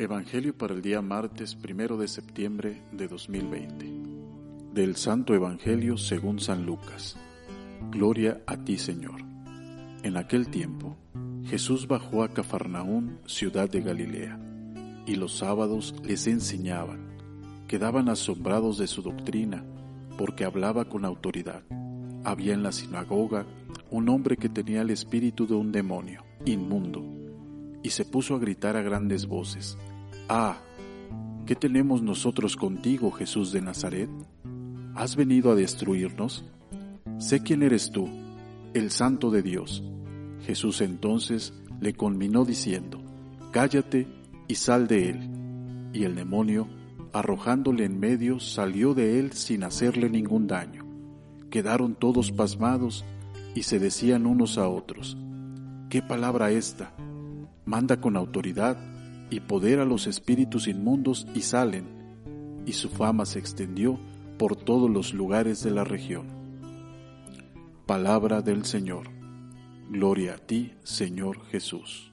Evangelio para el día martes primero de septiembre de 2020. Del Santo Evangelio según San Lucas. Gloria a ti, Señor. En aquel tiempo, Jesús bajó a Cafarnaún, ciudad de Galilea, y los sábados les enseñaban. Quedaban asombrados de su doctrina, porque hablaba con autoridad. Había en la sinagoga un hombre que tenía el espíritu de un demonio, inmundo, y se puso a gritar a grandes voces, Ah, ¿qué tenemos nosotros contigo, Jesús de Nazaret? ¿Has venido a destruirnos? Sé quién eres tú, el santo de Dios. Jesús entonces le conminó diciendo, Cállate y sal de él. Y el demonio, arrojándole en medio, salió de él sin hacerle ningún daño. Quedaron todos pasmados y se decían unos a otros, ¿qué palabra esta? Manda con autoridad y poder a los espíritus inmundos y salen, y su fama se extendió por todos los lugares de la región. Palabra del Señor. Gloria a ti, Señor Jesús.